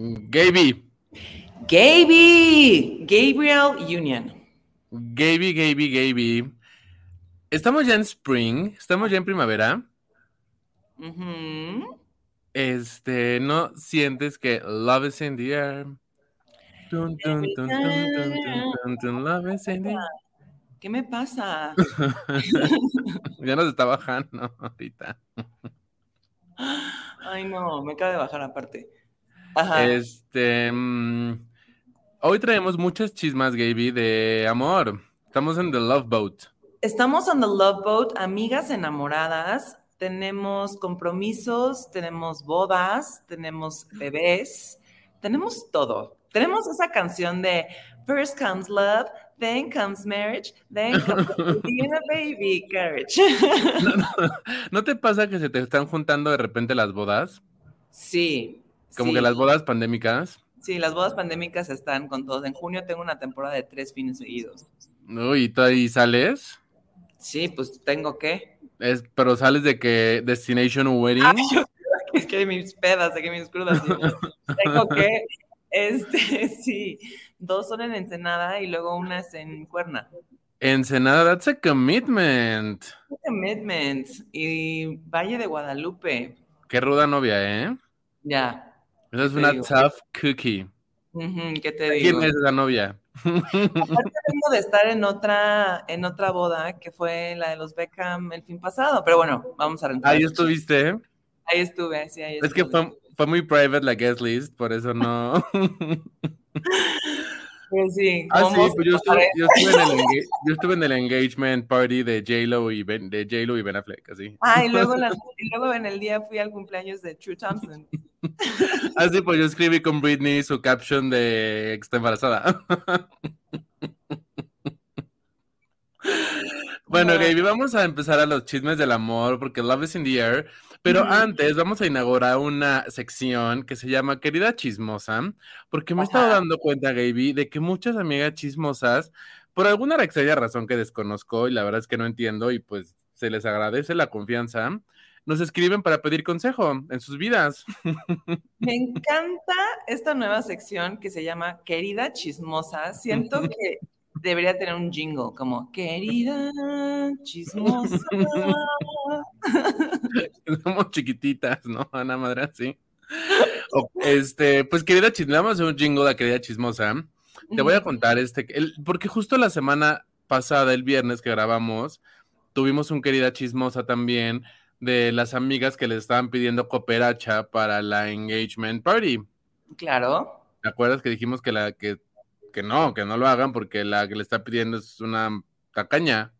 Gaby. Gaby. Gabriel Union. Gaby, Gaby, Gaby. Estamos ya en spring, estamos ya en primavera. Este, ¿no sientes que love is in the air? Tun, tun, tun, love is in the air. ¿Qué me pasa? ya nos está bajando ahorita. Ay, no, me acaba de bajar aparte. Este, mm, hoy traemos muchas chismas, Gaby, de amor. Estamos en The Love Boat. Estamos en The Love Boat, amigas enamoradas. Tenemos compromisos, tenemos bodas, tenemos bebés, tenemos todo. Tenemos esa canción de First comes love, then comes marriage, then comes a baby carriage. ¿No, te pasa que se te están juntando de repente las bodas? Sí. Como que las bodas pandémicas. Sí, las bodas pandémicas están con todos. En junio tengo una temporada de tres fines seguidos. Uy, ¿y tú ahí sales? Sí, pues tengo que. Es, pero sales de que Destination Wedding. es que mis pedas, de que mis crudas. tengo que, este, sí, dos son en Ensenada y luego una es en Cuerna. Ensenada, that's a commitment. commitment. Y Valle de Guadalupe. Qué ruda novia, ¿eh? Ya. Esa es una tough cookie. ¿Qué te digo? ¿Quién es esa novia? Aparte vengo de estar en otra, en otra boda que fue la de los Beckham el fin pasado, pero bueno, vamos a rentar. Ahí estuviste. Ahí estuve, sí, ahí estuve. Es que fue, fue muy private la guest list, por eso no. Pues sí. Ah, sí, pues yo estuve, yo, estuve en el, yo estuve, en el, engagement party de J-Lo y Ben, de J-Lo y Ben Affleck, así. Ah, y luego, y luego en el día fui al cumpleaños de True Thompson. Así ah, pues yo escribí con Britney su caption de que está embarazada. Bueno, Gaby, vamos a empezar a los chismes del amor porque Love is in the air. Pero antes vamos a inaugurar una sección que se llama Querida Chismosa, porque me he estado dando cuenta, Gaby, de que muchas amigas chismosas, por alguna extraña razón que desconozco y la verdad es que no entiendo y pues se les agradece la confianza, nos escriben para pedir consejo en sus vidas. Me encanta esta nueva sección que se llama Querida Chismosa. Siento que debería tener un jingle como querida chismosa. Somos chiquititas, ¿no? Ana Madre, sí. este, pues querida chismosa, vamos a hacer un jingle a querida chismosa. Te voy a contar este, porque justo la semana pasada, el viernes que grabamos, tuvimos un querida chismosa también de las amigas que les estaban pidiendo cooperacha para la engagement party. Claro. ¿Te acuerdas que dijimos que la que que no, que no lo hagan porque la que le está pidiendo es una tacaña.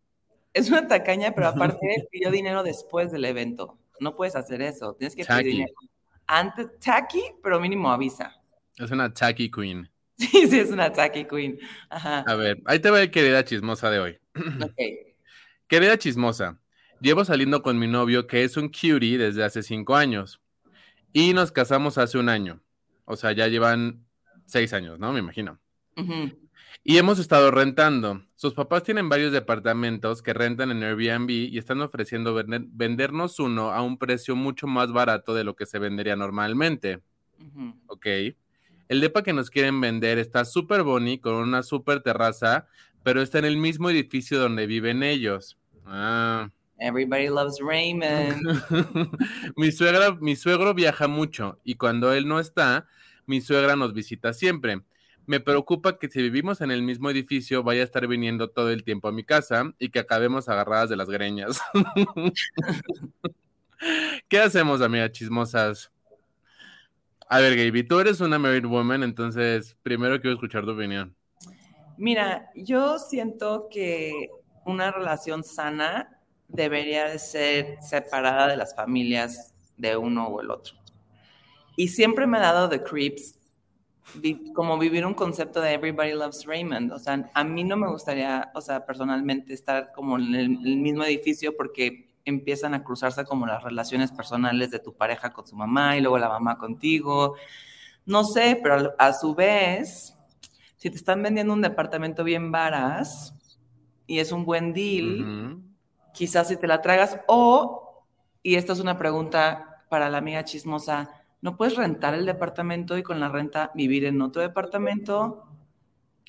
Es una tacaña, pero aparte pidió dinero después del evento. No puedes hacer eso. Tienes que pedir dinero. Antes, tacky, pero mínimo avisa. Es una tacky queen. Sí, sí, es una tacky queen. Ajá. A ver, ahí te va querida chismosa de hoy. Ok. Querida chismosa, llevo saliendo con mi novio que es un cutie desde hace cinco años. Y nos casamos hace un año. O sea, ya llevan seis años, ¿no? Me imagino. Y hemos estado rentando. Sus papás tienen varios departamentos que rentan en Airbnb y están ofreciendo vendernos uno a un precio mucho más barato de lo que se vendería normalmente. Ok. El depa que nos quieren vender está súper bonito, con una súper terraza, pero está en el mismo edificio donde viven ellos. Ah. Everybody loves Raymond. mi, suegra, mi suegro viaja mucho y cuando él no está, mi suegra nos visita siempre. Me preocupa que si vivimos en el mismo edificio vaya a estar viniendo todo el tiempo a mi casa y que acabemos agarradas de las greñas. ¿Qué hacemos, amigas chismosas? A ver, Gaby, tú eres una married woman, entonces primero quiero escuchar tu opinión. Mira, yo siento que una relación sana debería de ser separada de las familias de uno o el otro. Y siempre me ha dado the creeps como vivir un concepto de Everybody Loves Raymond. O sea, a mí no me gustaría, o sea, personalmente estar como en el, mismo edificio porque empiezan a cruzarse como las relaciones personales de tu pareja con su mamá y luego la mamá contigo. No sé, pero a, su vez, si te están vendiendo un departamento bien varas y es un buen deal, quizás si te la tragas o, y esta es una pregunta para la amiga chismosa, ¿No puedes rentar el departamento y con la renta vivir en otro departamento?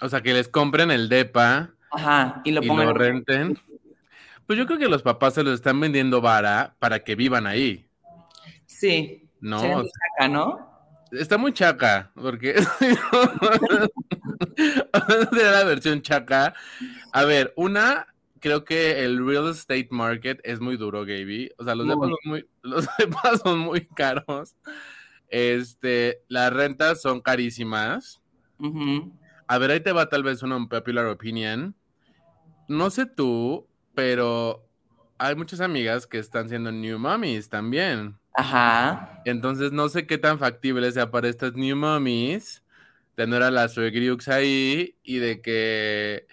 O sea, que les compren el DEPA Ajá, y lo y lo renten. Pues yo creo que los papás se lo están vendiendo vara para que vivan ahí. Sí. No, sería o muy chaca, ¿no? Está muy chaca, porque sería la versión chaca. A ver, una, creo que el real estate market es muy duro, Gaby. O sea, los depas son muy, los depas son muy caros. Este, las rentas son carísimas. A ver, ahí te va tal vez una unpopular opinion. No sé tú, pero hay muchas amigas que están siendo new mommies también. Ajá. Entonces no sé qué tan factible sea para estas new mommies tener a las suegriux ahí y de que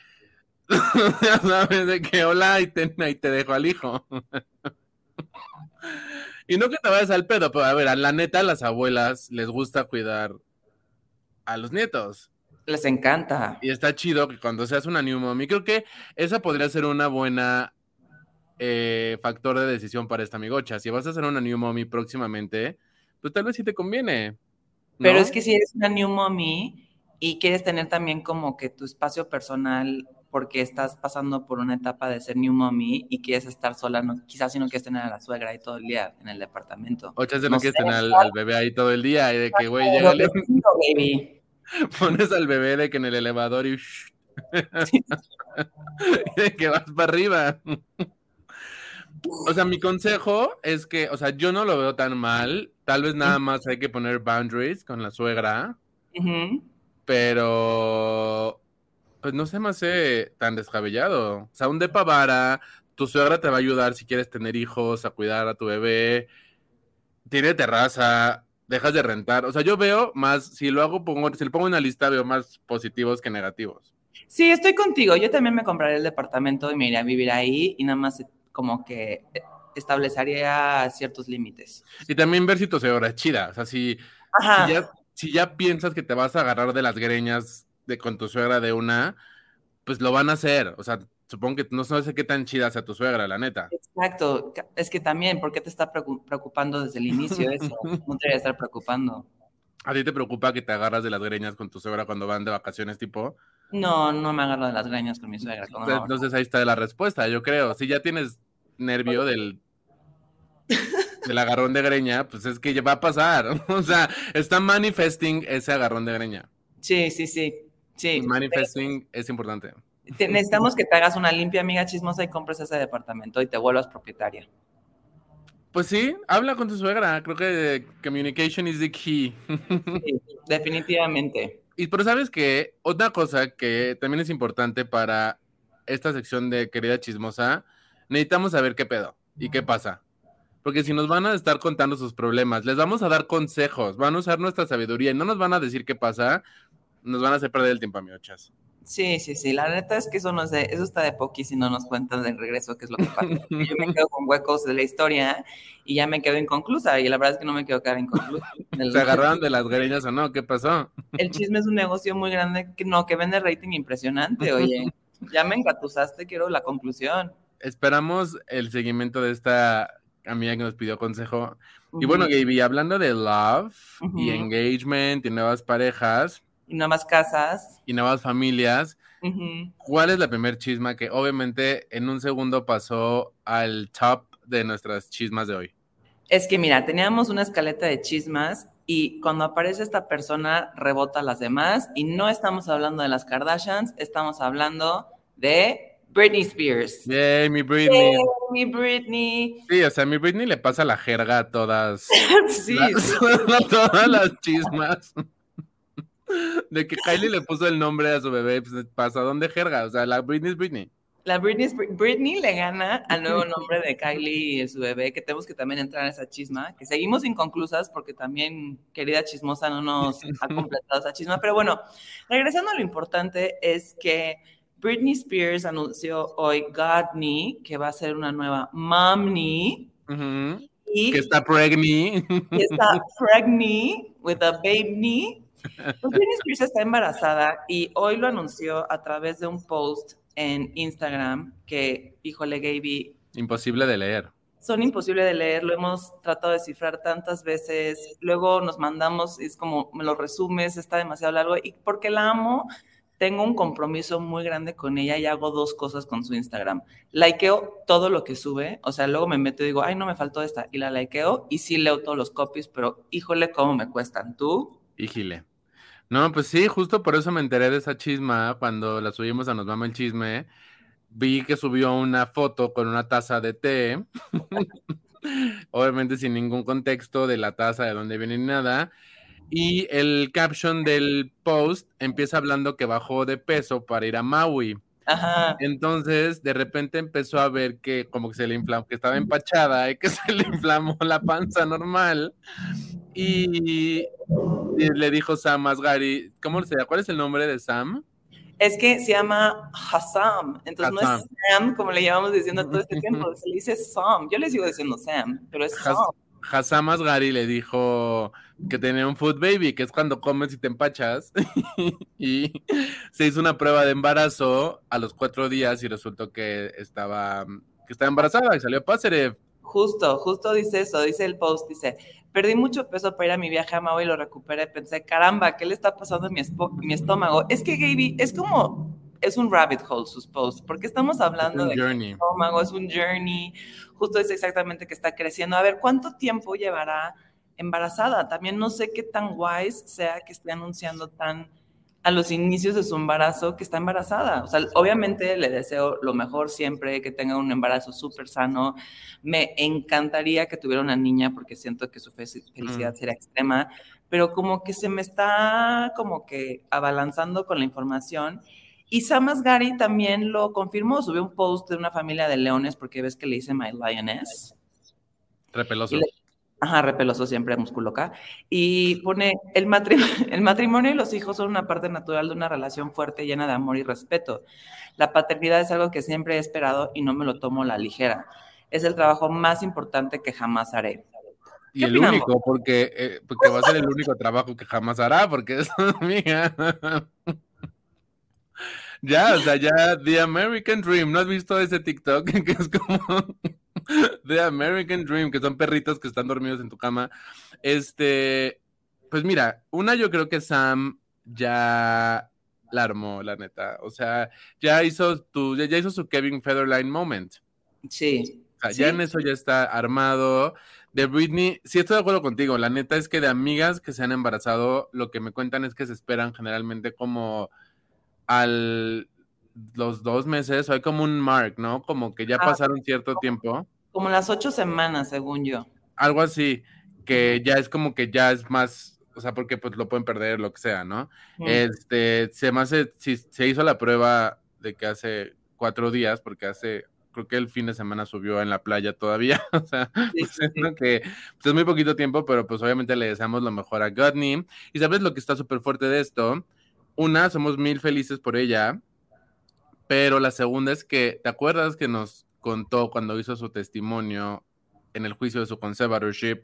ya sabes de que hola y te, y te dejo al hijo. y no que te vayas al pedo, pero a ver, a la neta a las abuelas les gusta cuidar a los nietos. Les encanta. Y está chido que cuando seas una new mommy, creo que esa podría ser una buena eh, factor de decisión para esta amigocha. Si vas a ser una new mommy próximamente, pues tal vez sí te conviene. ¿no? Pero es que si eres una new mommy y quieres tener también como que tu espacio personal porque estás pasando por una etapa de ser new mommy y quieres estar sola, no, quizás si no quieres tener a la suegra ahí todo el día en el departamento. O chance no no quieres tener al, al bebé ahí todo el día y de que, güey, llega sigo, baby. pones al bebé de que en el elevador y, shh, y de que vas para arriba. O sea, mi consejo es que, o sea, yo no lo veo tan mal. Tal vez nada más hay que poner boundaries con la suegra, Ujú. pero pues no se me hace tan descabellado. O sea, un depa vara, tu suegra te va a ayudar si quieres tener hijos, a cuidar a tu bebé. Tiene terraza, dejas de rentar. O sea, yo veo más, si lo hago, pongo, si le pongo una lista, veo más positivos que negativos. Sí, estoy contigo. Yo también me compraría el departamento y me iría a vivir ahí y nada más como que establecería ciertos límites. Y también ver si tu suegra es chida. O sea, si, ya, si ya piensas que te vas a agarrar de las greñas de, con tu suegra de una, pues lo van a hacer. O sea, supongo que no sé qué tan chida sea tu suegra, la neta. Exacto. Es que también, ¿por qué te está preocu- preocupando desde el inicio eso? No te debería estar preocupando. ¿A ti te preocupa que te agarras de las greñas con tu suegra cuando van de vacaciones, tipo? No, no me agarro de las greñas con mi suegra. Entonces ahí está la respuesta, yo creo. Si ya tienes nervio del, del agarrón de greña, pues es que ya va a pasar. O sea, está manifesting ese agarrón de greña. Sí, sí, sí. Sí. Manifesting es importante. Te- necesitamos que te hagas una limpia amiga chismosa y compres ese departamento y te vuelvas propietaria. Pues sí, habla con tu suegra. Creo que communication is the key. Sí, definitivamente. Y pero sabes que otra cosa que también es importante para esta sección de querida chismosa, necesitamos saber qué pedo y qué pasa. Porque si nos van a estar contando sus problemas, les vamos a dar consejos, van a usar nuestra sabiduría y no nos van a decir qué pasa, nos van a hacer perder el tiempo, amigos. Sí, sí, sí. La neta es que eso no de, eso está de poqui si no nos cuentan del regreso qué es lo que pasa. Yo me quedo con huecos de la historia y ya me quedo inconclusa. Y la verdad es que no me quiero quedar inconclusa. El, ¿Se agarraron de las greñas o no? ¿Qué pasó? el chisme es un negocio muy grande que no, que vende rating impresionante, oye. Ya me engatusaste, quiero la conclusión. Esperamos el seguimiento de esta amiga que nos pidió consejo. Y bueno, Gaby, hablando de love y Ujú. engagement y nuevas parejas Y nada más casas. y nuevas familias, Ujú. ¿Cuál es la primer chisma que obviamente en un segundo pasó al top de nuestras chismas de hoy? Es que mira, teníamos una escaleta de chismas y cuando aparece esta persona rebota a las demás y no estamos hablando de las Kardashians, estamos hablando de Britney Spears. Yay, mi Britney. Yay, mi Britney. Sí, o sea, mi Britney le pasa la jerga a todas, Sí, las, sí. a todas las chismas. De que Kylie le puso el nombre a su bebé, pues pasa donde jerga. O sea, la Britney es Britney. La Britney, Britney le gana al nuevo nombre de Kylie y su bebé, que tenemos que también entrar en esa chisma, que seguimos inconclusas porque también, querida chismosa, no nos ha completado esa chisma. Pero bueno, regresando a lo importante es que Britney Spears anunció hoy Godney, que va a ser una nueva Momney, Ujú. y Que está pregnant. y está pregnant with a baby. Pues Britney Spears está embarazada y hoy lo anunció a través de un post en Instagram que, híjole, Gaby, Imposible de leer. son imposibles de leer, lo hemos tratado de cifrar tantas veces, luego nos mandamos, es como, me lo resumes, está demasiado largo, y porque la amo, tengo un compromiso muy grande con ella y hago dos cosas con su Instagram. Likeo todo lo que sube, o sea, luego me meto y digo, ay, no me faltó esta, y la likeo, y sí leo todos los copies, pero híjole, cómo me cuestan. ¿Tú? Híjole. No, pues sí, justo por eso me enteré de esa chisma cuando la subimos a Nos Mama el Chisme. Vi que subió una foto con una taza de té, obviamente sin ningún contexto de la taza, de dónde viene ni nada y el caption del post empieza hablando que bajó de peso para ir a Maui. Ajá. Entonces, de repente empezó a ver que como que se le inflamó, que estaba empachada y que se le inflamó la panza normal. Y, le dijo Sam Asghari, ¿cómo se? ¿Cuál es el nombre de Sam? Es que se llama Hassam, entonces no es Sam como le llevamos diciendo todo este tiempo, se le dice Sam. Yo le sigo diciendo Sam, pero es Sam. Hassam Asghari le dijo que tenía un food baby, que es cuando comes y te empachas. y se hizo una prueba de embarazo a los cuatro días y resultó que estaba, que estaba embarazada y salió Pácerev. Justo, justo dice eso, dice el post, dice, perdí mucho peso para ir a mi viaje a Maui y lo recuperé. Pensé, caramba, ¿qué le está pasando a mi, mi estómago? Es que, Gaby, es como es un rabbit hole sus posts, porque estamos hablando de journey. estómago, es un journey, justo es exactamente que está creciendo. A ver, ¿cuánto tiempo llevará embarazada? También no sé qué tan wise sea que esté anunciando tan a los inicios de su embarazo que está embarazada. O sea, obviamente le deseo lo mejor siempre, que tenga un embarazo súper sano. Me encantaría que tuviera una niña porque siento que su felicidad mm. sería extrema, pero como que se me está como que abalanzando con la información y Sam Asghari también lo confirmó, subió un post de una familia de leones, porque ves que le dice My Lioness. Repeloso. Ajá, repeloso siempre, musculoca. Y pone, el, matrimonio, el matrimonio y los hijos son una parte natural de una relación fuerte, llena de amor y respeto. La paternidad es algo que siempre he esperado y no me lo tomo a la ligera. Es el trabajo más importante que jamás haré. Y el único, porque, eh, porque va a ser el único trabajo que jamás hará, porque es mía. Ya, o sea, ya The American Dream, ¿no has visto ese TikTok que es como The American Dream, que son perritos que están dormidos en tu cama? Este, pues mira, una yo creo que Sam ya la armó, la neta. O sea, ya hizo tu, ya, hizo su Kevin Federline moment. Sí. O sea, ya en eso ya está armado. De Britney, sí estoy de acuerdo contigo. La neta es que de amigas que se han embarazado, lo que me cuentan es que se esperan generalmente como al los dos meses, hay como un mark, ¿no? Como que ya ah, pasaron cierto tiempo. Como las ocho semanas, según yo. Algo así, que ya es como que ya es más, o sea, porque pues lo pueden perder, lo que sea, ¿no? Este, se me hace, si se hizo la prueba de que hace cuatro días, porque hace, creo que el fin de semana subió en la playa todavía, o sea, pues, que pues, es muy poquito tiempo, pero pues obviamente le deseamos lo mejor a Godney. Y sabes lo que está súper fuerte de esto, una, somos mil felices por ella, pero la segunda es que, ¿te acuerdas que nos contó cuando hizo su testimonio en el juicio de su conservatorship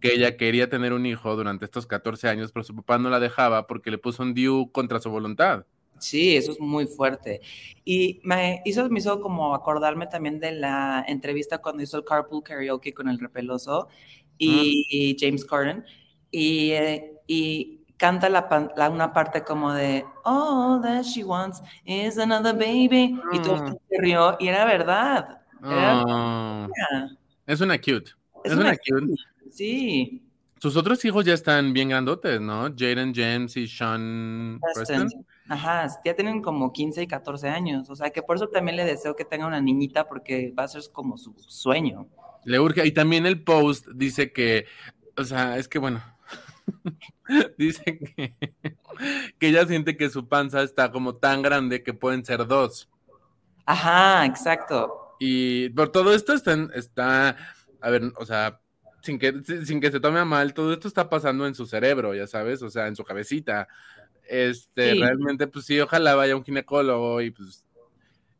que ella quería tener un hijo durante estos 14 años, pero su papá no la dejaba porque le puso un DIU contra su voluntad? Sí, eso es muy fuerte. Y me hizo, me hizo como acordarme también de la entrevista cuando hizo el Carpool Karaoke con el repeloso y, James Corden. Y, eh, y canta la, una parte como de All that she wants is another baby. Y todo mm. se rió y era verdad. Ah. Es una cute. Es, una, cute. Sí. Sus otros hijos ya están bien grandotes, ¿no? Jaden James y Sean Preston. Ajá, ya tienen como 15 y 14 años. O sea, que por eso también le deseo que tenga una niñita porque va a ser como su sueño. Le urge. Y también el post dice que, o sea, es que bueno, Dice que, que ella siente que su panza está como tan grande que pueden ser dos. Ajá, exacto. Y por todo esto está, está a ver, o sea, sin que, sin que se tome a mal, todo esto está pasando en su cerebro, ya sabes, o sea, en su cabecita. Este, realmente, pues sí, ojalá vaya un ginecólogo y pues,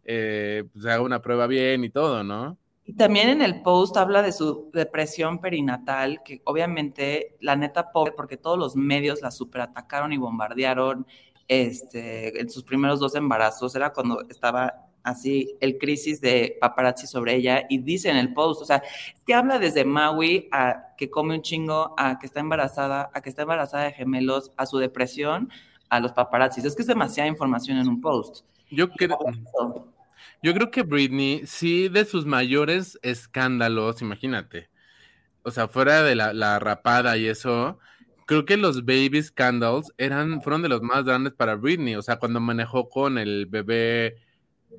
eh, pues haga una prueba bien y todo, ¿no? Y también en el post habla de su depresión perinatal, que obviamente la neta pobre, porque todos los medios la superatacaron y bombardearon este, en sus primeros dos embarazos, era cuando estaba así el crisis de paparazzi sobre ella y dice en el post, o sea, que habla desde Maui a que come un chingo, a que está embarazada, a que está embarazada de gemelos, a su depresión, a los paparazzis. Es que es demasiada información en un post. Yo creo, yo creo que Britney, sí, de sus mayores escándalos, imagínate, o sea, fuera de la, la rapada y eso, creo que los baby scandals eran, fueron de los más grandes para Britney. O sea, cuando manejó con el bebé,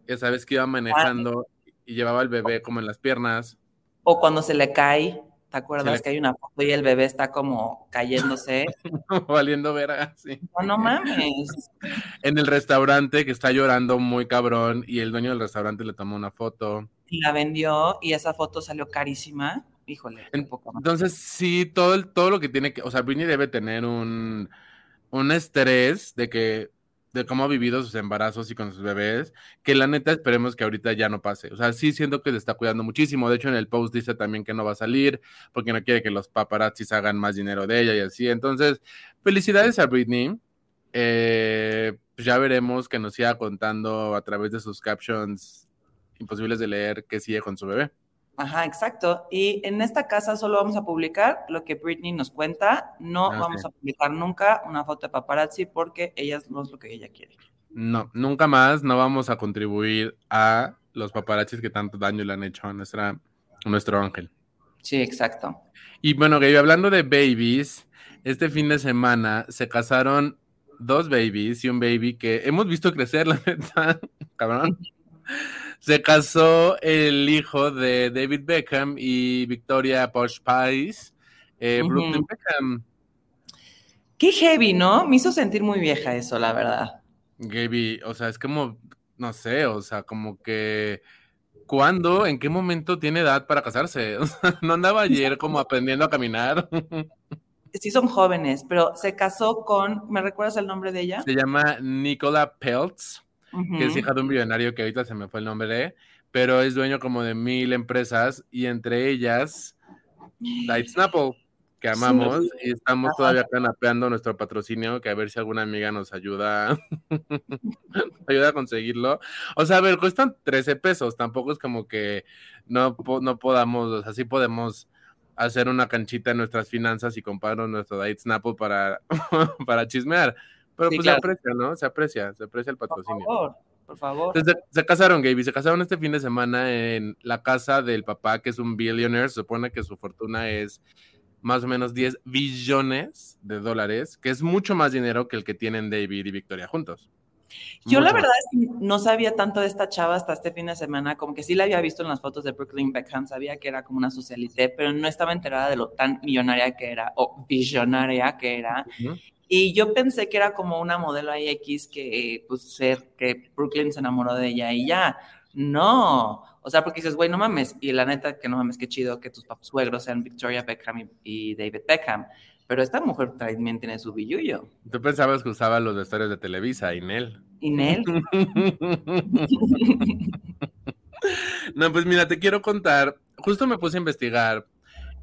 ya sabes que iba manejando y llevaba el bebé como en las piernas. O cuando se le cae, ¿te acuerdas que hay una foto y el bebé está como cayéndose? Valiendo ver sí. No, no mames. En el restaurante que está llorando muy cabrón y el dueño del restaurante le tomó una foto. Y la vendió y esa foto salió carísima híjole, Entonces, sí, todo, el, todo lo que tiene que, o sea, Britney debe tener un, un estrés de que, de cómo ha vivido sus embarazos y con sus bebés, que la neta esperemos que ahorita ya no pase. O sea, sí siento que se está cuidando muchísimo. De hecho, en el post dice también que no va a salir porque no quiere que los paparazzis hagan más dinero de ella y así. Entonces, felicidades a Britney. Eh, pues ya veremos que nos siga contando a través de sus captions imposibles de leer que sigue con su bebé. Ajá, exacto. Y en esta casa solo vamos a publicar lo que Britney nos cuenta. No ah, vamos a publicar nunca una foto de paparazzi porque ella no es lo que ella quiere. No, nunca más no vamos a contribuir a los paparazzis que tanto daño le han hecho a, nuestra, nuestro ángel. Sí, exacto. Y bueno, Gaby, hablando de babies, este fin de semana se casaron dos babies y un baby que hemos visto crecer, la neta, cabrón se casó el hijo de David Beckham y Victoria Posh Pies, eh, Brooklyn Beckham. Qué heavy, ¿no? Me hizo sentir muy vieja eso, la verdad. Gaby, o sea, es como, no sé, o sea, como que, ¿cuándo, en qué momento tiene edad para casarse? no andaba ayer como aprendiendo a caminar. sí son jóvenes, pero se casó con, ¿me recuerdas el nombre de ella? Se llama Nicola Peltz que es hija de un millonario que ahorita se me fue el nombre, pero es dueño como de mil empresas y entre ellas Light Snapple, que amamos y estamos todavía canapeando nuestro patrocinio, que a ver si alguna amiga nos ayuda, ayuda a conseguirlo. O sea, a ver, cuestan 13 pesos, tampoco es como que no, no podamos, o sea, sí podemos hacer una canchita en nuestras finanzas y comprarnos nuestro Light Snapple para, para chismear. Pero pues se aprecia, ¿no? Se aprecia, se aprecia el patrocinio. Por favor, por favor. se, casaron, Gaby, se casaron este fin de semana en la casa del papá, que es un billionaire. Se supone que su fortuna es más o menos 10 billones de dólares, que es mucho más dinero que el que tienen David y Victoria juntos. Yo la verdad es que no sabía tanto de esta chava hasta este fin de semana, como que sí la había visto en las fotos de Brooklyn Beckham, sabía que era como una socialité, pero no estaba enterada de lo tan millonaria que era o billonaria que era. Y yo pensé que era como una modelo X que, pues, ser, que Brooklyn se enamoró de ella y ya. No. O sea, porque dices, güey, no mames. Y la neta, que no mames, qué chido que tus suegros sean Victoria Beckham y, David Beckham. Pero esta mujer también tiene su billullo. Tú pensabas que usaba los vestuarios de Televisa, Inel. Inel. no, pues mira, te quiero contar. Justo me puse a investigar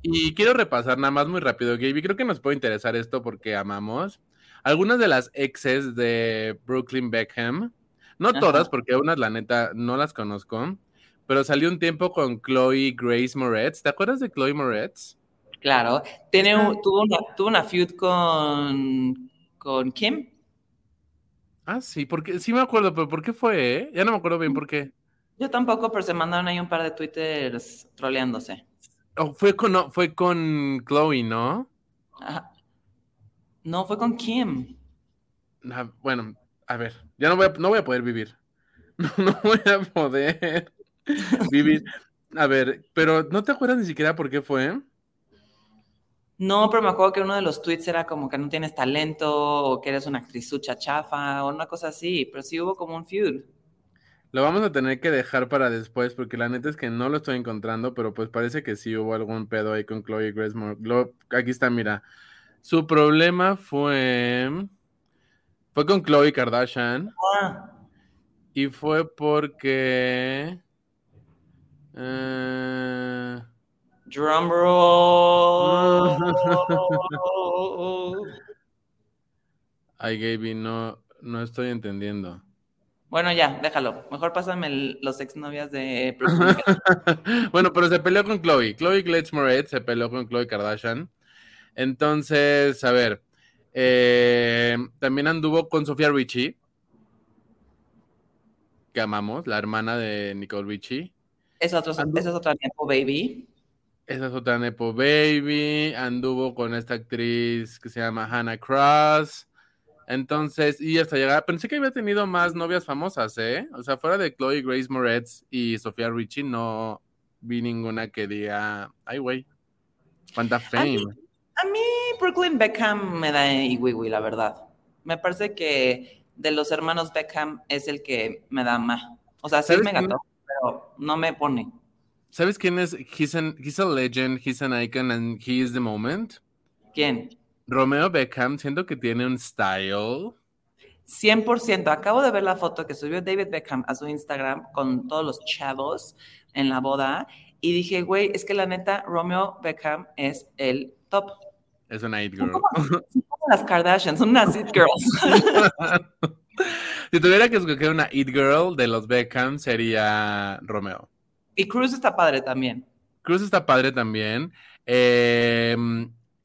y quiero repasar nada más muy rápido, Gaby. Creo que nos puede interesar esto porque amamos. Algunas de las exes de Brooklyn Beckham, no todas, porque unas, la neta, no las conozco, pero salió un tiempo con Chloe Grace Moretz. ¿Te acuerdas de Chloe Moretz? Claro. Tiene tuvo, una, tuvo una feud con, con Kim. Ah, sí, porque sí me acuerdo, pero ¿por qué fue? Eh? Ya no me acuerdo bien por qué. Yo tampoco, pero se mandaron ahí un par de twitters troleándose. Oh, fue con, fue con Chloe, ¿no? No, fue con Kim. Ah, bueno, a ver, ya no voy a, no voy a poder vivir. No, voy a poder vivir. A ver, pero ¿no te acuerdas ni siquiera por qué fue? No, pero me acuerdo que uno de los tweets era como que no tienes talento o que eres una actriz sucha chafa o una cosa así, pero sí hubo como un feud. Lo vamos a tener que dejar para después porque la neta es que no lo estoy encontrando, pero pues parece que sí hubo algún pedo ahí con Chloe Grace Aquí está, mira. Su problema fue fue con Chloe Kardashian. Ah. Y fue porque uh... Drum Ay, Gaby, no, no estoy entendiendo. Bueno, ya, déjalo. Mejor pásame los exnovias de bueno, pero se peleó con Chloe. Chloe Glitch Moretz se peleó con Chloe Kardashian. Entonces, a ver. Eh, también anduvo con Sofía Richie. Que amamos, la hermana de Nicole Richie. Esa es otra Nepo Baby. Esa es otra Nepo Baby. Anduvo con esta actriz que se llama Hannah Cross. Entonces, y hasta llegar, pensé que había tenido más novias famosas, ¿eh? O sea, fuera de Chloe Grace Moretz y Sofía Richie, no vi ninguna que diga, ay, güey, cuánta fame. A mí, Brooklyn Beckham me da iguigui, la verdad. Me parece que de los hermanos Beckham es el que me da más. O sea, sí me encantó, pero no me pone. ¿Sabes quién es? He's, he's a legend, he's an icon, and he is the moment. ¿Quién? Romeo Beckham, siento que tiene un style. 100%. Acabo de ver la foto que subió David Beckham a su Instagram con todos los chavos en la boda y dije, güey, es que la neta, Romeo Beckham es el top. Es una it girl. Son como, las Kardashians, son unas it girls. si tuviera que escoger una it girl de los Beckham, sería Romeo. Y Cruz está padre también. Cruz está padre también. Eh,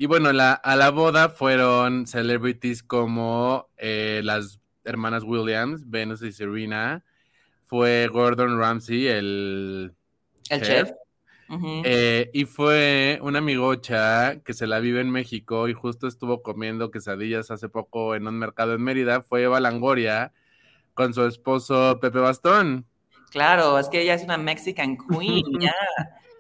y bueno, a la boda fueron celebrities como eh, las hermanas Williams, Venus y Serena. Fue Gordon Ramsay, el, el chef. Eh, y fue una amigocha que se la vive en México y justo estuvo comiendo quesadillas hace poco en un mercado en Mérida. Fue Eva Langoria con su esposo Pepe Bastón. Claro, es que ella es una Mexican queen, ya.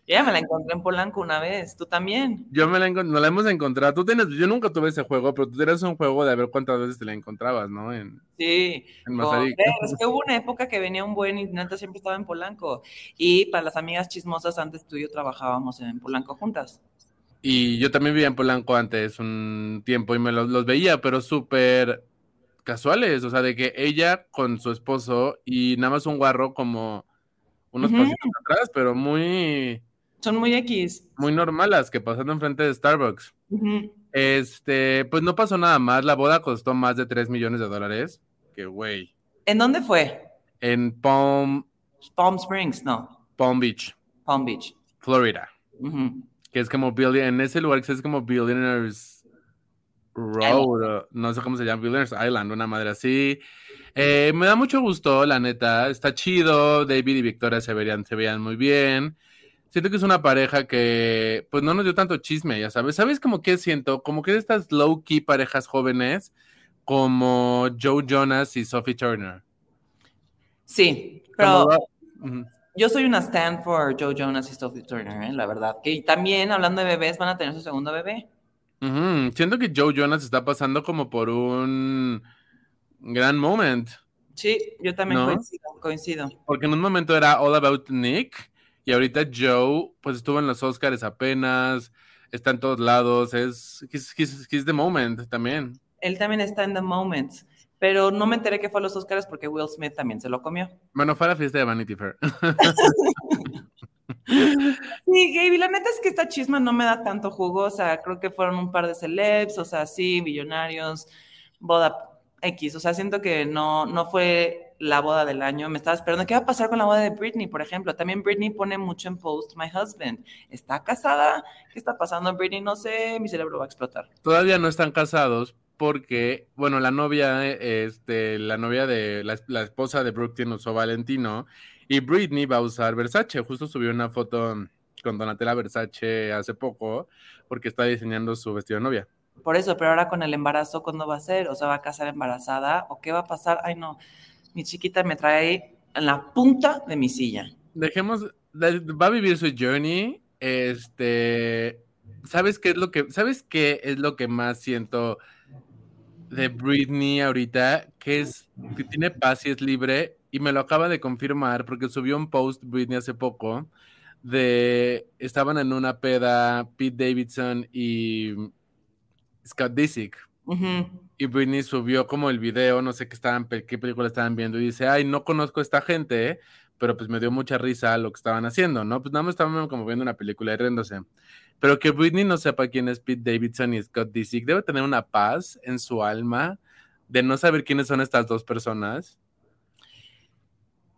Ya me la encontré en Polanco una vez, tú también. Yo me la, no la hemos encontrado. Tú tienes, yo nunca tuve ese juego, pero tú tienes un juego de a ver cuántas veces te la encontrabas, ¿no? En, sí. En es que hubo una época que venía un buen y neta siempre estaba en Polanco. Y para las amigas chismosas, antes tú y yo trabajábamos en Polanco juntas. Y yo también vivía en Polanco antes un tiempo y me los, veía, pero súper casuales, o sea, de que ella con su esposo y nada más un guarro como unos pasitos atrás, pero muy son muy X. Muy normales, que pasando enfrente de Starbucks. Este, pues no pasó nada más. La boda costó más de 3 millones de dólares. Que güey. ¿En dónde fue? En Palm. Palm Springs, no. Palm Beach. Palm Beach. Florida. Que es como en ese lugar que es como Billionaires Road, no sé cómo se llama, Billionaires Island, una madre así. Eh, me da mucho gusto, la neta. Está chido. David y Victoria se verían, se veían muy bien siento que es una pareja que pues no nos dio tanto chisme, ya sabes. ¿Sabes como que siento? Como que de estas low key parejas jóvenes como Joe Jonas y Sophie Turner. Sí, pero yo soy una stand for Joe Jonas y Sophie Turner, ¿eh? la verdad. Que también hablando de bebés van a tener su segundo bebé. Siento que Joe Jonas está pasando como por un gran moment. Sí, yo también coincido, coincido. Porque en un momento era All About Nick y ahorita Joe, pues estuvo en los Oscars apenas, está en todos lados, es he's, the moment también. Él también está en the moment, pero no me enteré que fue a los Oscars porque Will Smith también se lo comió. Bueno, fue a la fiesta de Vanity Fair. Sí, Gaby, la neta es que esta chisma no me da tanto jugo, o sea, creo que fueron un par de celebs, o sea, sí, millonarios, boda X, o sea, siento que no, no fue la boda del año, me estaba esperando, ¿qué va a pasar con la boda de Britney, por ejemplo? También Britney pone mucho en post, my husband, ¿está casada? ¿Qué está pasando Britney? No sé, mi cerebro va a explotar. Todavía no están casados porque, bueno, la novia, este, la novia de, la, esposa de Brooke tiene usó Valentino y Britney va a usar Versace, justo subió una foto con Donatella Versace hace poco porque está diseñando su vestido de novia. Por eso, pero ahora con el embarazo, ¿cuándo va a ser? ¿O sea, va a casar embarazada? ¿O qué va a pasar? Ay, no mi chiquita me trae en la punta de mi silla. Dejemos, va a vivir su journey. Este, ¿sabes qué es lo que, sabes qué es lo que más siento de Britney ahorita? Que es, que tiene paz y es libre. Y me lo acaba de confirmar porque subió un post Britney hace poco de, estaban en una peda Pete Davidson y Scott Disick. Y Britney subió como el video, no sé qué estaban, qué película estaban viendo, y dice, ay, no conozco a esta gente, pero pues me dio mucha risa lo que estaban haciendo, ¿no? Pues nada más estaban como viendo una película y riéndose. Pero que Britney no sepa quién es Pete Davidson y Scott Disick, debe tener una paz en su alma de no saber quiénes son estas dos personas.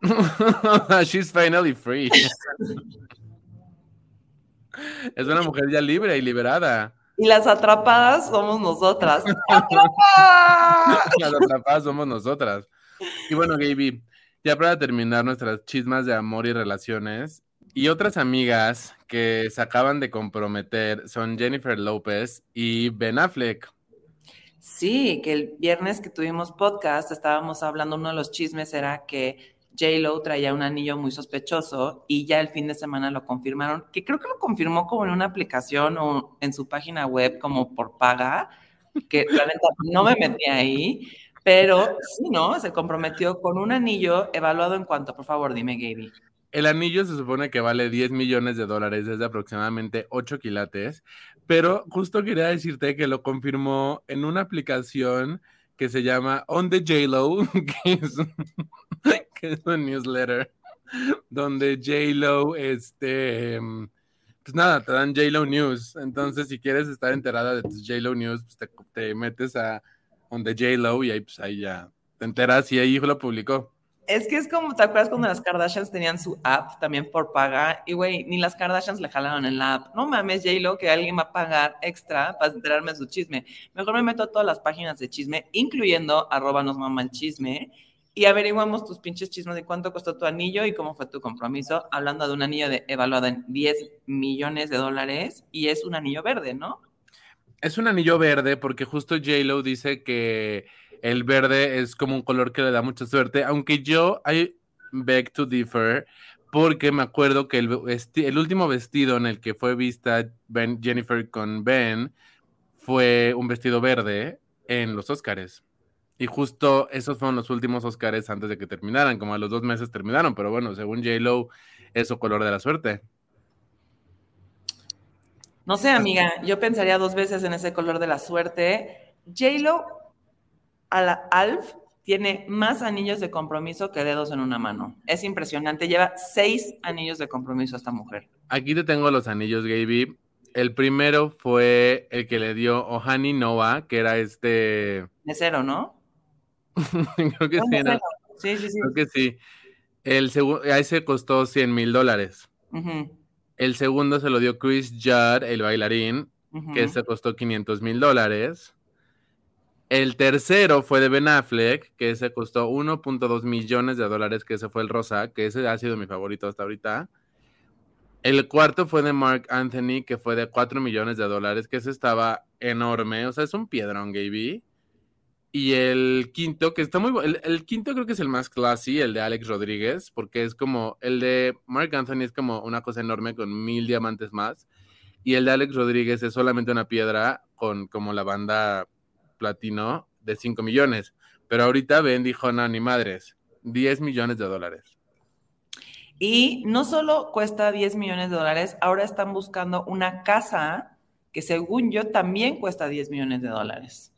She's finally free. es una mujer ya libre y liberada. Y las atrapadas somos nosotras. las atrapadas somos nosotras. Y bueno, Gaby, ya para terminar nuestras chismas de amor y relaciones, y otras amigas que se acaban de comprometer son Jennifer López y Ben Affleck. Sí, que el viernes que tuvimos podcast estábamos hablando, uno de los chismes era que J-Lo traía un anillo muy sospechoso y ya el fin de semana lo confirmaron, que creo que lo confirmó como en una aplicación o en su página web como por paga, que realmente no me metí ahí, pero sí, ¿no? Se comprometió con un anillo evaluado en cuanto, por favor, dime, Gaby. El anillo se supone que vale 10 millones de dólares, es de aproximadamente 8 quilates, pero justo quería decirte que lo confirmó en una aplicación que se llama On the JLo, que es, que es un newsletter donde JLo, este, pues nada, te dan JLo News. Entonces, si quieres estar enterada de tus JLo News, pues te, te metes a On the JLo y ahí, pues ahí ya te enteras y ahí lo publicó. Es que es como, ¿te acuerdas cuando las Kardashians tenían su app también por paga? Y güey, ni las Kardashians le jalaron en la app. No mames, J-Lo, que alguien va a pagar extra para enterarme de su chisme. Mejor me meto a todas las páginas de chisme, incluyendo arroba nos mama el chisme, y averiguamos tus pinches chismes de cuánto costó tu anillo y cómo fue tu compromiso, hablando de un anillo de, evaluado en 10 millones de dólares y es un anillo verde, ¿no? Es un anillo verde porque justo J-Lo dice que el verde es como un color que le da mucha suerte, aunque yo I beg to differ porque me acuerdo que el, último vestido en el que fue vista ben, Jennifer con Ben fue un vestido verde en los Oscars. Y justo esos fueron los últimos Oscars antes de que terminaran, como a los dos meses terminaron, pero bueno, según J-Lo, es su color de la suerte. No sé, amiga, yo pensaría dos veces en ese color de la suerte. J-Lo a la Alf tiene más anillos de compromiso que dedos en una mano. Es impresionante. Lleva seis anillos de compromiso a esta mujer. Aquí te tengo los anillos, Gaby. El primero fue el que le dio Ohani Noah, que era este. De cero, ¿no? Creo que sí, sí, sí, sí. Creo que sí. El segundo, ahí se costó 100 mil dólares. El segundo se lo dio Chris Judd, el bailarín, que se costó 500 mil dólares. El tercero fue de Ben Affleck, que se costó 1.2 millones de dólares, que ese fue el rosa, que ese ha sido mi favorito hasta ahorita. El cuarto fue de Mark Anthony, que fue de 4 millones de dólares, que ese estaba enorme, o sea, es un piedrón, Gaby. Y el quinto, que está muy bueno, el, quinto creo que es el más classy, el de Alex Rodríguez, porque es como, el de Mark Anthony es como una cosa enorme con mil diamantes más, y el de Alex Rodríguez es solamente una piedra con como la banda platino de 5 millones. Pero ahorita Ben dijo, no, ni madres, 10 millones de dólares. Y no solo cuesta 10 millones de dólares, ahora están buscando una casa que según yo también cuesta 10 millones de dólares.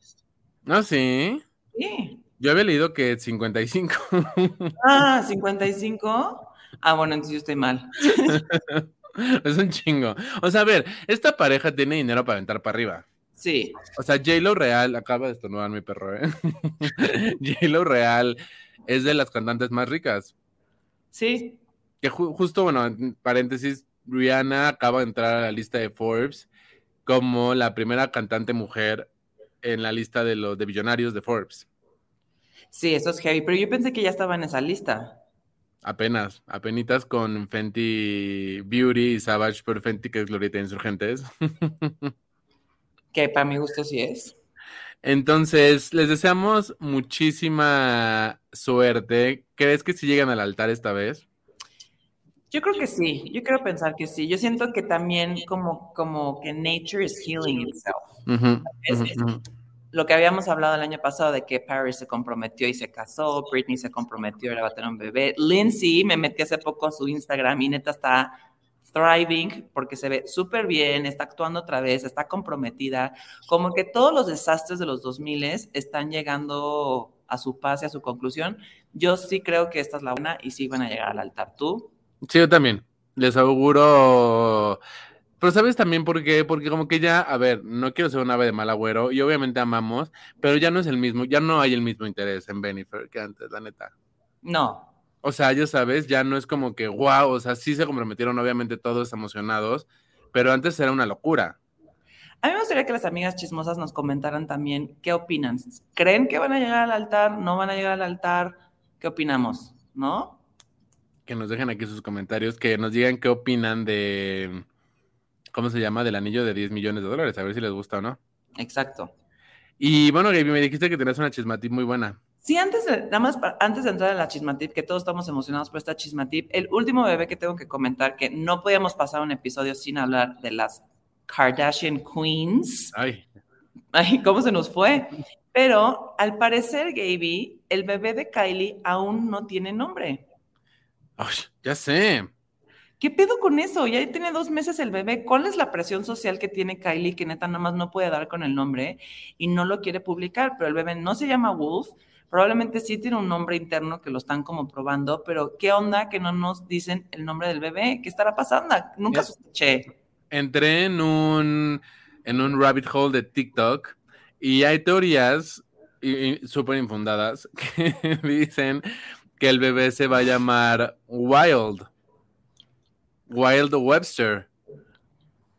¿No, sí? Sí. Yo había leído que 55. Ah, 55. Ah, bueno, entonces yo estoy mal. es un chingo. O sea, a ver, esta pareja tiene dinero para aventar para arriba. Sí. O sea, J-Lo Real, acaba de estornudar mi perro, ¿eh? J-Lo Real es de las cantantes más ricas. Sí. Que justo, bueno, en paréntesis, Rihanna acaba de entrar a la lista de Forbes como la primera cantante mujer en la lista de los de billonarios de Forbes. Sí, eso es heavy, pero yo pensé que ya estaba en esa lista. Apenas, apenitas con Fenty Beauty y Savage, pero Fenty que es Glorieta Insurgentes. que para mi gusto sí es. Entonces, les deseamos muchísima suerte. ¿Crees que si llegan al altar esta vez? Yo creo que sí, yo quiero pensar que sí. Yo siento que también como, como que nature is healing itself. Lo que habíamos hablado el año pasado de que Paris se comprometió y se casó, Britney se comprometió y ahora va a tener un bebé. Lindsay, me metí hace poco a su Instagram y neta está thriving porque se ve súper bien, está actuando otra vez, está comprometida, como que todos los desastres de los 2000 están llegando a su paz y a su conclusión. Yo sí creo que esta es la buena y sí van a llegar al altar. ¿Tú? Sí, yo también. Les auguro... Pero ¿sabes también por qué? Porque como que ya, a ver, no quiero ser un ave de mal agüero y obviamente amamos, pero ya no es el mismo, ya no hay el mismo interés en Benifer que antes, la neta. No, O sea, ya sabes, ya no es como que wow, o sea, sí se comprometieron obviamente todos emocionados, pero antes era una locura. A mí me gustaría que las amigas chismosas nos comentaran también qué opinan. ¿Creen que van a llegar al altar? ¿No van a llegar al altar? ¿Qué opinamos? ¿No? Que nos dejen aquí sus comentarios, que nos digan qué opinan de, ¿cómo se llama? Del anillo de 10 millones de dólares, a ver si les gusta o no. Exacto. Y bueno, Gaby, me dijiste que tenías una chismatip muy buena. Sí, antes de, nada más antes de entrar en la chismatip, que todos estamos emocionados por esta chismatip, el último bebé que tengo que comentar, que no podíamos pasar un episodio sin hablar de las Kardashian Queens. Ay. Ay, ¿cómo se nos fue? Pero al parecer, Gaby, el bebé de Kylie aún no tiene nombre. Ay, ya sé. ¿Qué pedo con eso? Ya tiene dos meses el bebé. ¿Cuál es la presión social que tiene Kylie que neta nada más no puede dar con el nombre y no lo quiere publicar? Pero el bebé no se llama Wolf. Probablemente sí tiene un nombre interno que lo están como probando, pero ¿qué onda que no nos dicen el nombre del bebé? ¿Qué estará pasando? Nunca escuché entré en un, en un rabbit hole de TikTok y hay teorías súper infundadas que dicen que el bebé se va a llamar Wild. Wild Webster.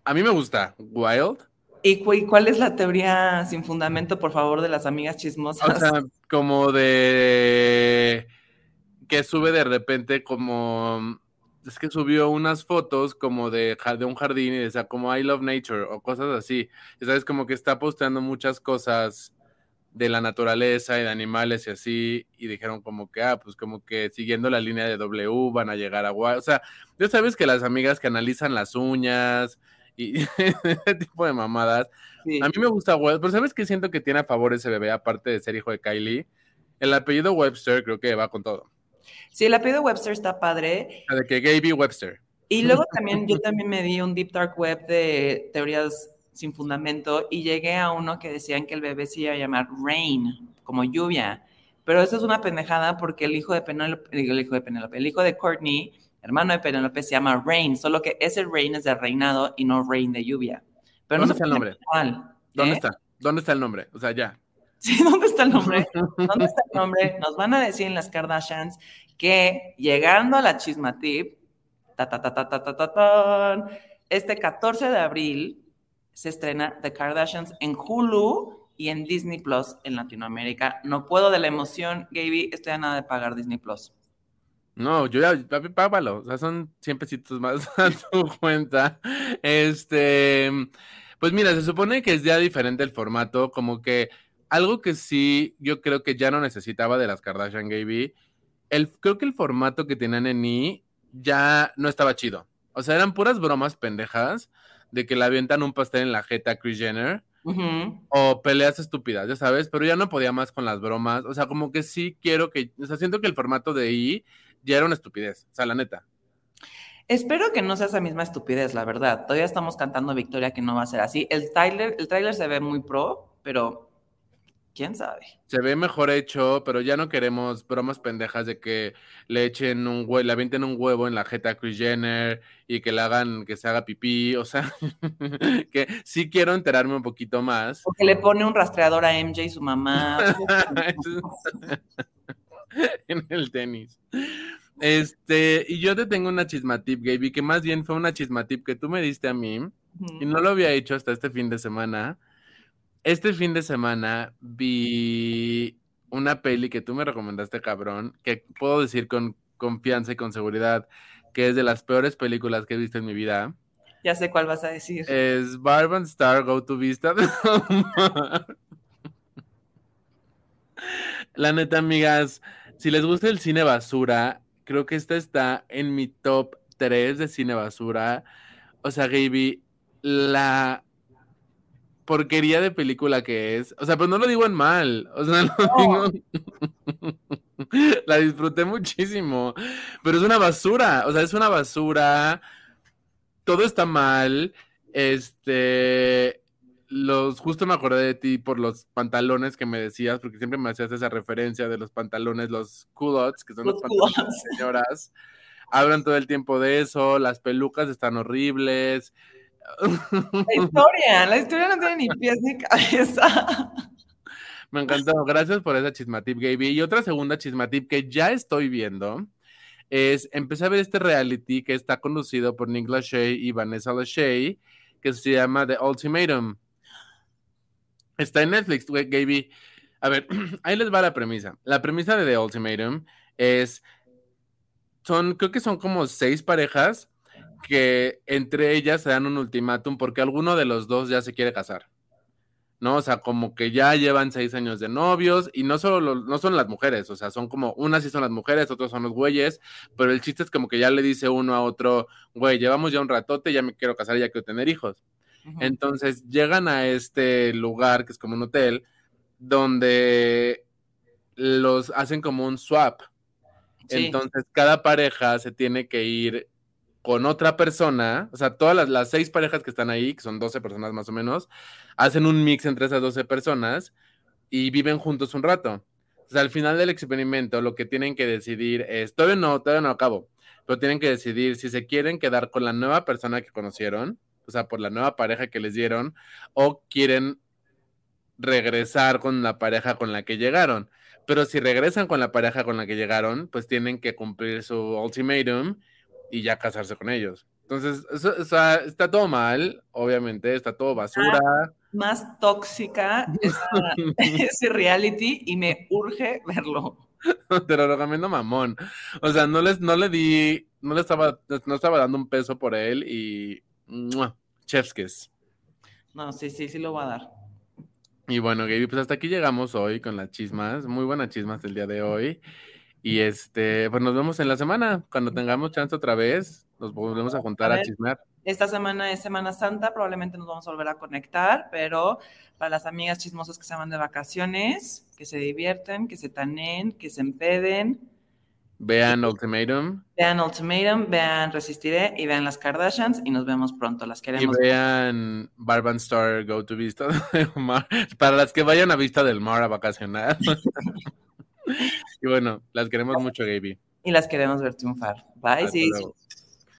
A mí me gusta. Wild. ¿Y cuál es la teoría sin fundamento, por favor, de las amigas chismosas? O sea, como de que sube de repente como es que subió unas fotos como de, de un jardín y decía como I love nature o cosas así. Y sabes, como que está posteando muchas cosas de la naturaleza y de animales y así, y dijeron como que, ah, pues como que siguiendo la línea de W van a llegar a O sea, ya sabes que las amigas que analizan las uñas y ese tipo de mamadas, a mí me gusta Wild, pero ¿sabes qué siento que tiene a favor ese bebé, aparte de ser hijo de Kylie? El apellido Webster creo que va con todo. Sí, el apellido Webster está padre. De que Gaby Webster. Y luego también yo también me di un deep dark web de teorías sin fundamento y llegué a uno que decían que el bebé se iba a llamar Rain, como lluvia. Pero eso es una pendejada porque el hijo de Penelope, el hijo de Penelope, el hijo de Courtney, hermano de Penelope, se llama Rain, solo que ese Rain es de reinado y no Rain de lluvia. Pero ¿Dónde no está el nombre? ¿Dónde ¿eh? está? ¿Dónde está el nombre? O sea, ya. Sí, ¿dónde está el nombre? ¿Dónde está el nombre? Nos van a decir en las Kardashians que llegando a la chismatip, ta, ta, ta, ta, ta, ta, ta, este 14 de abril se estrena The Kardashians en Hulu y en Disney Plus en Latinoamérica. No puedo de la emoción, Gaby, estoy a nada de pagar Disney Plus. No, yo ya, págalo, o sea, son 100 pesitos más a tu cuenta. Este, pues mira, se supone que es ya diferente el formato, como que algo que sí yo creo que ya no necesitaba de las Kardashian Gaby creo que el formato que tenían en I ya no estaba chido. O sea, eran puras bromas pendejas de que le avientan un pastel en la jeta a Chris Jenner. O peleas estúpidas, ya sabes, pero ya no podía más con las bromas. O sea, como que sí quiero que. O sea, siento que el formato de I ya era una estupidez. O sea, la neta. Espero que no sea esa misma estupidez, la verdad. Todavía estamos cantando victoria que no va a ser así. El trailer, el trailer se ve muy pro, pero quién sabe. Se ve mejor hecho, pero ya no queremos bromas pendejas de que le echen un huevo, le avienten un huevo en la jeta a Chris Jenner y que le hagan que se haga pipí, o sea, que sí quiero enterarme un poquito más. O que le pone un rastreador a MJ y su mamá. en el tenis. Este, y yo te tengo una chismatip, Gaby, que más bien fue una chismatip que tú me diste a mí, y no lo había hecho hasta este fin de semana este fin de semana vi una peli que tú me recomendaste, cabrón, que puedo decir con confianza y con seguridad que es de las peores películas que he visto en mi vida. Ya sé cuál vas a decir. Es Barb and Star Go to Vista. La neta, amigas, si les gusta el cine basura, creo que esta está en mi top 3 de cine basura. O sea, Gaby, la porquería de película que es. O sea, pero no lo digo en mal. O sea, no, digo. la disfruté muchísimo. Pero es una basura. O sea, es una basura. Todo está mal. Este. Los, justo me acordé de ti por los pantalones que me decías, porque siempre me hacías esa referencia de los pantalones, los culottes, que son los, pantalones de señoras. Hablan todo el tiempo de eso, las pelucas están horribles, la historia, la historia no tiene ni pies ni cabeza. Me encantó, gracias por esa chismatip, Gaby. Y otra segunda chismatip que ya estoy viendo, es empecé a ver este reality que está conducido por Nick Lachey y Vanessa Lachey, que se llama The Ultimatum. Está en Netflix, Gaby. A ver, ahí les va la premisa. La premisa de The Ultimatum es, son, creo que son como seis parejas que entre ellas se dan un ultimátum porque alguno de los dos ya se quiere casar. ¿no? O sea, como que ya llevan seis años de novios y no solo no son las mujeres, o sea, son como, unas sí son las mujeres, otros son los güeyes, pero el chiste es como que ya le dice uno a otro, güey, llevamos ya un ratote, ya me quiero casar, ya quiero tener hijos. Entonces llegan a este lugar que es como un hotel, donde los hacen como un swap. Entonces cada pareja se tiene que ir con otra persona, o sea, todas las, seis parejas que están ahí, que son 12 personas más o menos, hacen un mix entre esas 12 personas y viven juntos un rato. O sea, al final del experimento lo que tienen que decidir es, todavía no, todavía no acabo, pero tienen que decidir si se quieren quedar con la nueva persona que conocieron, o sea, por la nueva pareja que les dieron, o quieren regresar con la pareja con la que llegaron. Pero si regresan con la pareja con la que llegaron, pues tienen que cumplir su ultimatum y ya casarse con ellos. Entonces, está todo mal, obviamente, está todo basura. Más, tóxica ese reality y me urge verlo. Te lo recomiendo mamón. O sea, no les, no le di, no le estaba, no estaba dando un peso por él y chefskes. No, sí, sí, sí lo va a dar. Y bueno, Gaby, pues hasta aquí llegamos hoy con las chismas, muy buenas chismas del día de hoy. Y este, pues nos vemos en la semana. Cuando tengamos chance otra vez, nos volvemos a juntar a, chismear. Esta semana es Semana Santa, probablemente nos vamos a volver a conectar, pero para las amigas chismosas que se van de vacaciones, que se divierten, que se tanen, que se empeden. Vean Ultimatum. Vean Ultimatum, vean Resistiré y vean las Kardashians y nos vemos pronto. Las queremos. Y vean Barban Star Go to Vista del Mar. Para las que vayan a Vista del Mar a vacacionar. y bueno, las queremos mucho, Gaby. Y las queremos ver triunfar. Bye, sí.